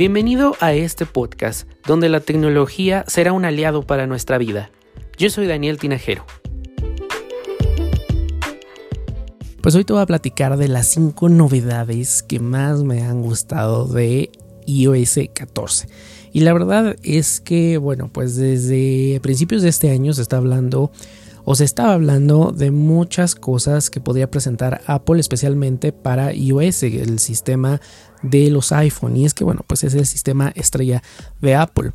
Bienvenido a este podcast, donde la tecnología será un aliado para nuestra vida. Yo soy Daniel Tinajero. Pues hoy te voy a platicar de las 5 novedades que más me han gustado de iOS 14. Y la verdad es que, bueno, pues desde principios de este año se está hablando o se estaba hablando de muchas cosas que podría presentar Apple especialmente para iOS, el sistema de los iPhone. Y es que, bueno, pues es el sistema estrella de Apple.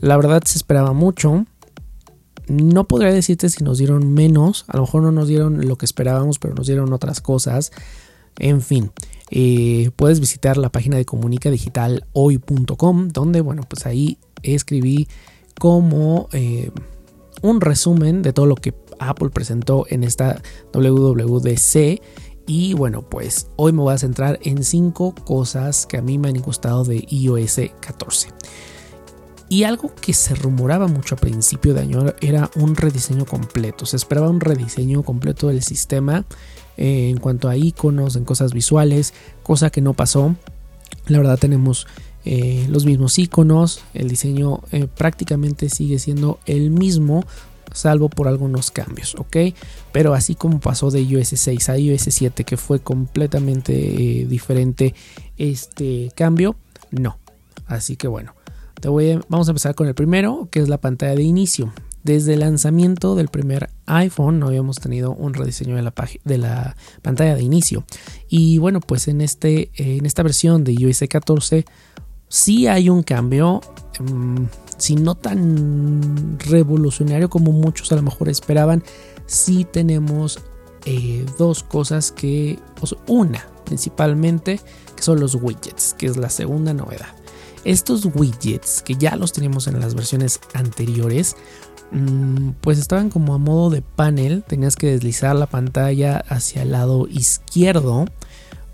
La verdad se esperaba mucho. No podría decirte si nos dieron menos, a lo mejor no nos dieron lo que esperábamos, pero nos dieron otras cosas. En fin, eh, puedes visitar la página de comunicadigitalhoy.com, donde, bueno, pues ahí escribí como eh, un resumen de todo lo que Apple presentó en esta WWDC. Y bueno, pues hoy me voy a centrar en cinco cosas que a mí me han gustado de iOS 14. Y algo que se rumoraba mucho a principio de año era un rediseño completo. Se esperaba un rediseño completo del sistema eh, en cuanto a iconos, en cosas visuales, cosa que no pasó. La verdad tenemos eh, los mismos iconos, el diseño eh, prácticamente sigue siendo el mismo, salvo por algunos cambios, ¿ok? Pero así como pasó de iOS 6 a iOS 7, que fue completamente diferente este cambio, no. Así que bueno, te voy vamos a empezar con el primero, que es la pantalla de inicio. Desde el lanzamiento del primer iPhone no habíamos tenido un rediseño de la, de la pantalla de inicio. Y bueno, pues en, este, en esta versión de iOS 14 sí hay un cambio, mm, si no tan revolucionario como muchos a lo mejor esperaban, sí tenemos eh, dos cosas que, una principalmente, que son los widgets, que es la segunda novedad. Estos widgets que ya los tenemos en las versiones anteriores, mm, pues estaban como a modo de panel, tenías que deslizar la pantalla hacia el lado izquierdo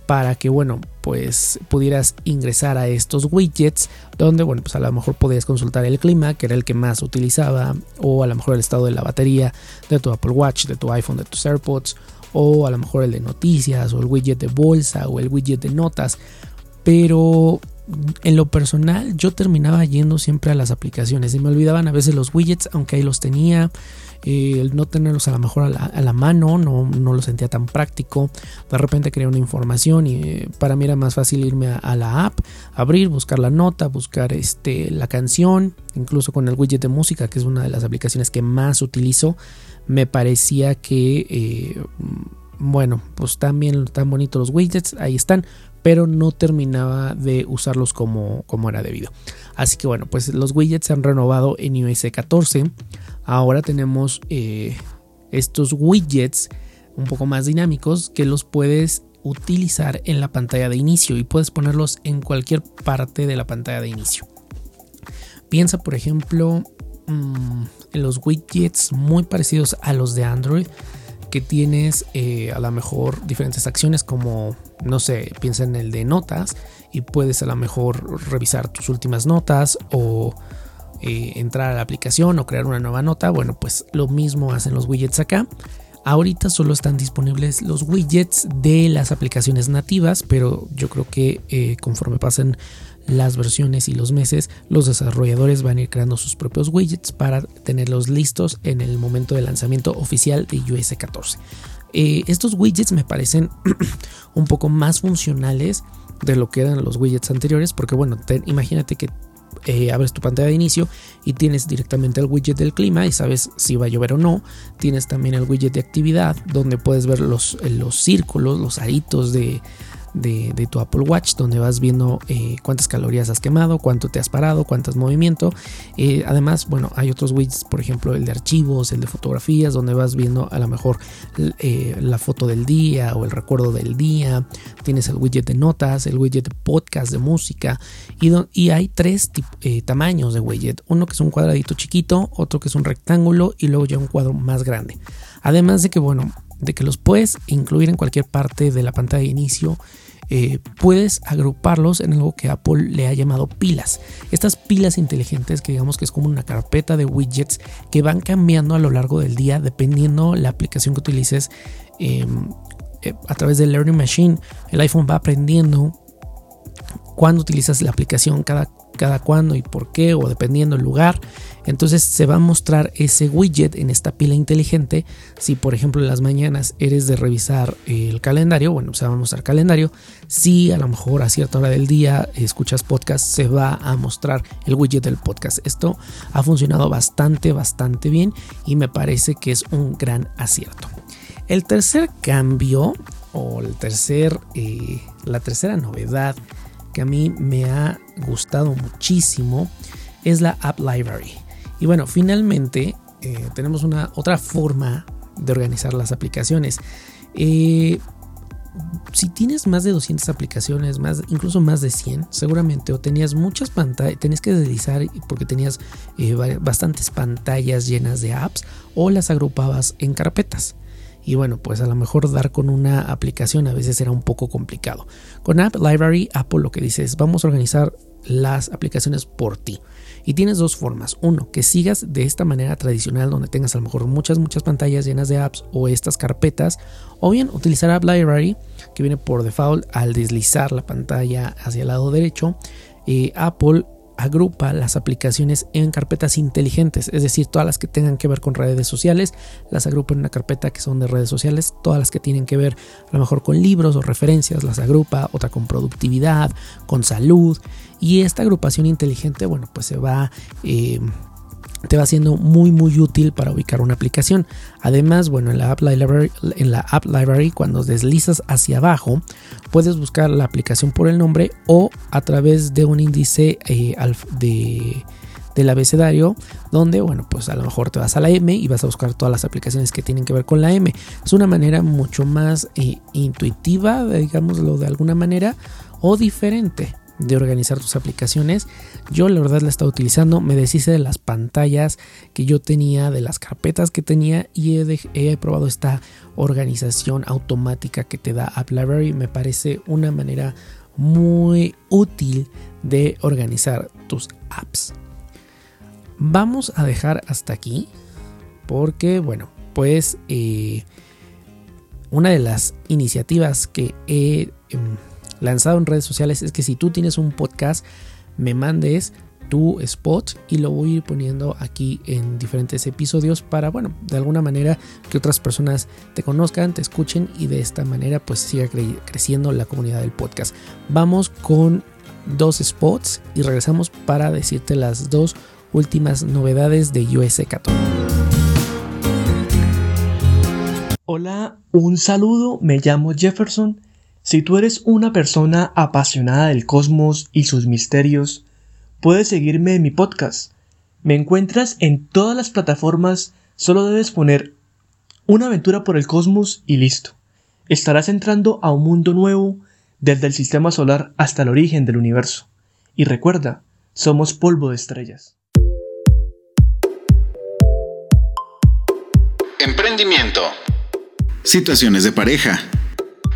para que, bueno, pues pudieras ingresar a estos widgets donde, bueno, pues a lo mejor podías consultar el clima, que era el que más utilizaba, o a lo mejor el estado de la batería de tu Apple Watch, de tu iPhone, de tus AirPods, o a lo mejor el de noticias, o el widget de bolsa, o el widget de notas. Pero en lo personal yo terminaba yendo siempre a las aplicaciones y me olvidaban a veces los widgets, aunque ahí los tenía. Eh, el no tenerlos a lo mejor a la, mano no, no, lo sentía tan práctico. De repente quería una información y eh, para mí era más fácil irme a, la app, abrir, buscar la nota, buscar este, la canción, incluso con el widget de música, que es una de las aplicaciones que más utilizo. Me parecía que, eh, bueno, pues también tan bonitos los widgets, ahí están, pero no terminaba de usarlos como, como era debido. Así que bueno, pues los widgets se han renovado en iOS 14. Ahora tenemos eh, estos widgets un poco más dinámicos que los puedes utilizar en la pantalla de inicio y puedes ponerlos en cualquier parte de la pantalla de inicio. Piensa por ejemplo mm, en los widgets muy parecidos a los de Android que tienes eh, a lo mejor diferentes acciones como, no sé, piensa en el de notas y puedes a lo mejor revisar tus últimas notas o eh, entrar a la aplicación o crear una nueva nota. Bueno, pues lo mismo hacen los widgets acá. Ahorita solo están disponibles los widgets de las aplicaciones nativas, pero yo creo que eh, conforme pasen las versiones y los meses, los desarrolladores van a ir creando sus propios widgets para tenerlos listos en el momento de lanzamiento oficial de iOS 14. Eh, estos widgets me parecen un poco más funcionales de lo que eran los widgets anteriores, porque bueno, imagínate que eh, abres tu pantalla de inicio y tienes directamente el widget del clima y sabes si va a llover o no. Tienes también el widget de actividad donde puedes ver los, los círculos, los aritos de, de, tu Apple Watch, donde vas viendo eh, cuántas calorías has quemado, cuánto te has parado, cuánto has movimiento. Eh, además, bueno, hay otros widgets, por ejemplo, el de archivos, el de fotografías, donde vas viendo a lo mejor eh, la foto del día o el recuerdo del día. Tienes el widget de notas, el widget de podcast, de música. Y, y hay tres tamaños de widget. Uno que es un cuadradito chiquito, otro que es un rectángulo y luego ya un cuadro más grande. Además de que, bueno, de que los puedes incluir en cualquier parte de la pantalla de inicio eh, puedes agruparlos en algo que Apple le ha llamado pilas. Estas pilas inteligentes que digamos que es como una carpeta de widgets que van cambiando a lo largo del día dependiendo la aplicación que utilices em, eh, a través del Learning Machine. El iPhone va aprendiendo cuándo utilizas la aplicación, cada, cada cuándo y por qué, o dependiendo el lugar. Entonces se va a mostrar ese widget en esta pila inteligente. Si por ejemplo en las mañanas eres de revisar el calendario, bueno, se va a mostrar calendario. Si a lo mejor a cierta hora del día escuchas podcast, se va a mostrar el widget del podcast. Esto ha funcionado bastante, bastante bien y me parece que es un gran acierto. El tercer cambio o el tercer, eh, la tercera novedad que a mí me ha gustado muchísimo es la App Library. Y bueno, finalmente eh, tenemos una otra forma de organizar las aplicaciones. Eh, si tienes más de 200 aplicaciones, más, incluso más de 100, seguramente o tenías muchas pantallas, tenías que deslizar porque tenías bastantes pantallas llenas de apps o las agrupabas en carpetas y bueno, pues a lo mejor dar con una aplicación a veces era un poco complicado. Con App Library, Apple lo que dice es vamos a organizar las aplicaciones por ti. Y tienes dos formas. Uno, que sigas de esta manera tradicional donde tengas a lo mejor muchas, muchas pantallas llenas de apps o estas carpetas. O bien utilizar App Library, que viene por default al deslizar la pantalla hacia el lado derecho. Eh, Apple agrupa las aplicaciones en carpetas inteligentes, es decir, todas las que tengan que ver con redes sociales, las agrupa en una carpeta que son de redes sociales, todas las que tienen que ver a lo mejor con libros o referencias, las agrupa, otra con productividad, con salud, y esta agrupación inteligente, bueno, pues se va... Eh, te va siendo muy muy útil para ubicar una aplicación. Además, bueno, en la App Library, en la App Library cuando deslizas hacia abajo, puedes buscar la aplicación por el nombre o a través de un índice eh, de, del abecedario donde, bueno, pues a lo mejor te vas a la M y vas a buscar todas las aplicaciones que tienen que ver con la M. Es una manera mucho más eh, intuitiva, digámoslo de alguna manera, o diferente de organizar tus aplicaciones. Yo la verdad la estaba utilizando, me deshice de las pantallas que yo tenía, de las carpetas que tenía y he, probado esta organización automática que te da App Library. Me parece una manera muy útil de organizar tus apps. Vamos a dejar hasta aquí porque bueno, pues eh, una de las iniciativas que he... Em, lanzado en redes sociales es que si tú tienes un podcast, me mandes tu spot y lo voy a ir poniendo aquí en diferentes episodios para, bueno, de alguna manera que otras personas te conozcan, te escuchen y de esta manera pues siga creciendo la comunidad del podcast. Vamos con dos spots y regresamos para decirte las dos últimas novedades de US 14. Hola, un saludo, me llamo Jefferson si tú eres una persona apasionada del cosmos y sus misterios, puedes seguirme en mi podcast. Me encuentras en todas las plataformas, solo debes poner una aventura por el cosmos y listo. Estarás entrando a un mundo nuevo desde el sistema solar hasta el origen del universo. Y recuerda, somos polvo de estrellas. Emprendimiento. Situaciones de pareja.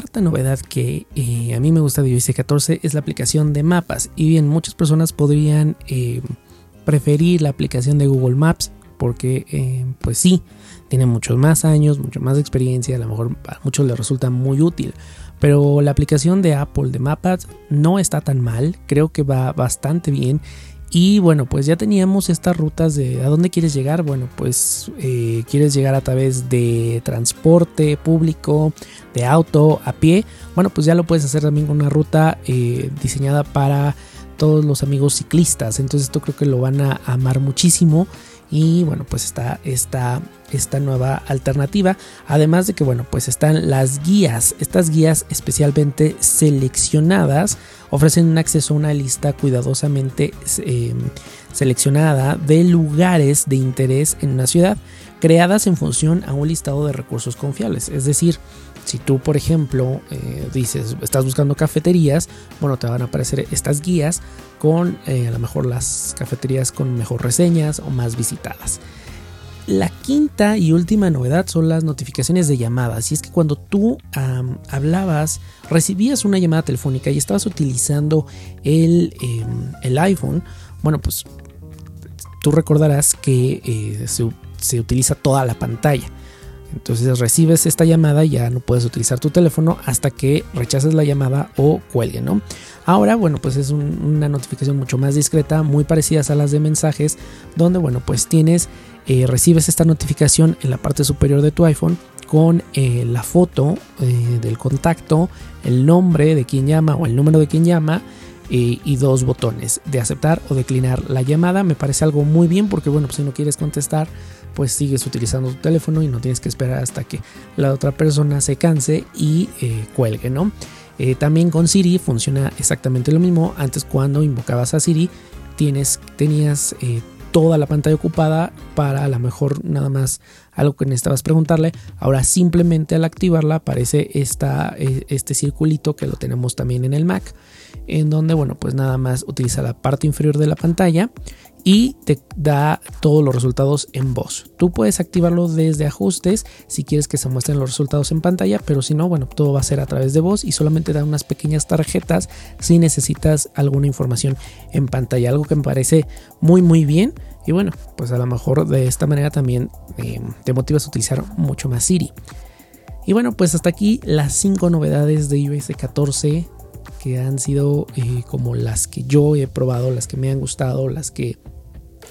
Cuarta novedad que eh, a mí me gusta de iOS 14 es la aplicación de mapas. Y bien, muchas personas podrían eh, preferir la aplicación de Google Maps porque, eh, pues sí, tiene muchos más años, mucho más experiencia, a lo mejor a muchos les resulta muy útil. Pero la aplicación de Apple de Mapas no está tan mal, creo que va bastante bien y bueno, pues ya teníamos estas rutas de a dónde quieres llegar. Bueno, pues eh, quieres llegar a través de transporte público, de auto, a pie. Bueno, pues ya lo puedes hacer también con una ruta eh, diseñada para todos los amigos ciclistas. Entonces esto creo que lo van a amar muchísimo. Y bueno, pues está esta, esta nueva alternativa. Además de que, bueno, pues están las guías. Estas guías especialmente seleccionadas ofrecen un acceso a una lista cuidadosamente em, seleccionada de lugares de interés en una ciudad creadas en función a un listado de recursos confiables. Es decir, Si tú, por ejemplo, eh, dices, estás buscando cafeterías, bueno, te van a aparecer estas guías con eh, a lo mejor las cafeterías con mejor reseñas o más visitadas. La quinta y última novedad son las notificaciones de llamadas. Y es que cuando tú hablabas, recibías una llamada telefónica y estabas utilizando el, em, el iPhone, bueno, pues tú recordarás que eh, se, se utiliza toda la pantalla. Entonces recibes esta llamada y ya no puedes utilizar tu teléfono hasta que rechaces la llamada o cuelgue, ¿no? Ahora, bueno, pues es una notificación mucho más discreta, muy parecidas a las de mensajes, donde, bueno, pues tienes, eh, recibes esta notificación en la parte superior de tu iPhone con eh, la foto eh, del contacto, el nombre de quien llama o el número de quien llama, y dos botones de aceptar o declinar la llamada. Me parece algo muy bien porque bueno, pues si no quieres contestar, pues sigues utilizando tu teléfono y no tienes que esperar hasta que la otra persona se canse y eh, cuelgue, ¿no? Eh, también con Siri funciona exactamente lo mismo. Antes cuando invocabas a Siri tienes, tenías eh, toda la pantalla ocupada para a lo mejor nada más algo que necesitabas preguntarle. Ahora simplemente al activarla aparece esta, este circulito que lo tenemos también en el Mac en donde, bueno, pues nada más utiliza la parte inferior de la pantalla y te da todos los resultados en voz. Tú puedes activarlo desde ajustes si quieres que se muestren los resultados en pantalla, pero si no, bueno, todo va a ser a través de voz y solamente da unas pequeñas tarjetas si necesitas alguna información en pantalla, algo que me parece muy muy bien y bueno, pues a lo mejor de esta manera también eh, te motivas a utilizar mucho más Siri. Y bueno, pues hasta aquí las 5 novedades de iOS 14 que han sido eh, como las que yo he probado, las que me han gustado, las que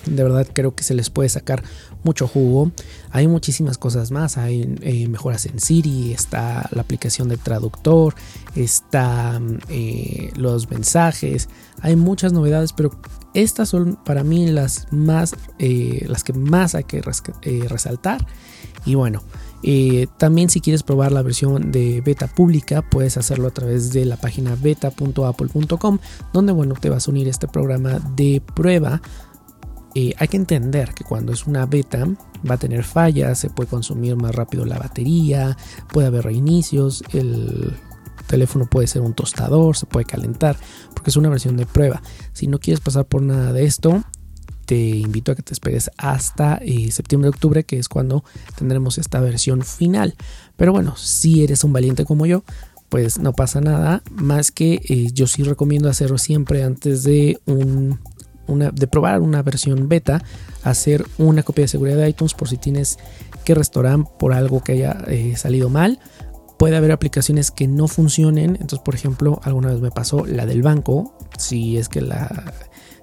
de verdad creo que se les puede sacar mucho jugo. Hay muchísimas cosas más. Hay eh, mejoras en Siri, está la aplicación de traductor, está eh, los mensajes. Hay muchas novedades, pero estas son para mí las más, las que más hay que resaltar. Y bueno, eh, también si quieres probar la versión de beta pública, puedes hacerlo a través de la página beta.apple.com, donde bueno, te vas a unir a este programa de prueba. Eh, hay que entender que cuando es una beta va a tener fallas, se puede consumir más rápido la batería, puede haber reinicios, el teléfono puede ser un tostador, se puede calentar, porque es una versión de prueba. Si no quieres pasar por nada de esto, te invito a que te esperes hasta eh, septiembre-octubre, que es cuando tendremos esta versión final. Pero bueno, si eres un valiente como yo, pues no pasa nada, más que eh, yo sí recomiendo hacerlo siempre antes de un, de probar una versión beta, hacer una copia de seguridad de iTunes por si tienes que restaurar por algo que haya eh, salido mal. Puede haber aplicaciones que no funcionen. Entonces, por ejemplo, alguna vez me pasó la del banco. Si es que la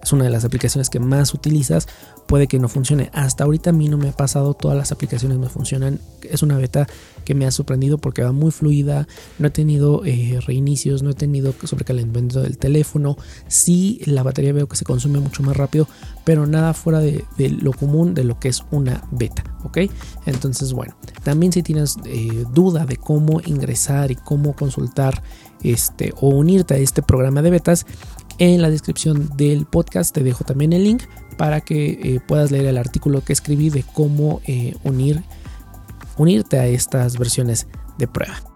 es una de las aplicaciones que más utilizas, puede que no funcione. Hasta ahorita a mí no me ha pasado, todas las aplicaciones me funcionan. Es una beta que me ha sorprendido porque va muy fluida, no he tenido eh, reinicios, no he tenido sobrecalentamiento del teléfono. Sí, la batería veo que se consume mucho más rápido, pero nada fuera de, lo común de lo que es una beta, ¿ok? Entonces, bueno, también si tienes eh, duda de cómo ingresar y cómo consultar este o unirte a este programa de betas, en la descripción del podcast te dejo también el link para que eh, puedas leer el artículo que escribí de cómo eh, unir, unirte a estas versiones de prueba.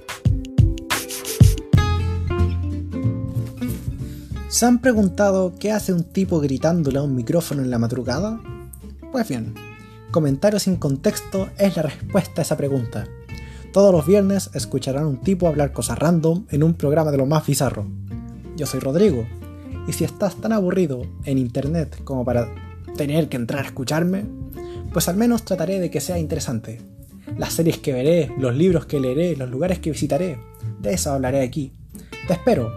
¿Se han preguntado qué hace un tipo gritándole a un micrófono en la madrugada? Pues bien, Comentarios sin contexto es la respuesta a esa pregunta. Todos los viernes escucharán un tipo hablar cosas random en un programa de lo más bizarro. Yo soy Rodrigo, y si estás tan aburrido en internet como para tener que entrar a escucharme, pues al menos trataré de que sea interesante. Las series que veré, los libros que leeré, los lugares que visitaré, de eso hablaré aquí. Te espero,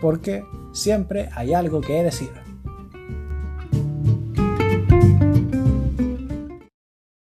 porque siempre hay algo que decir.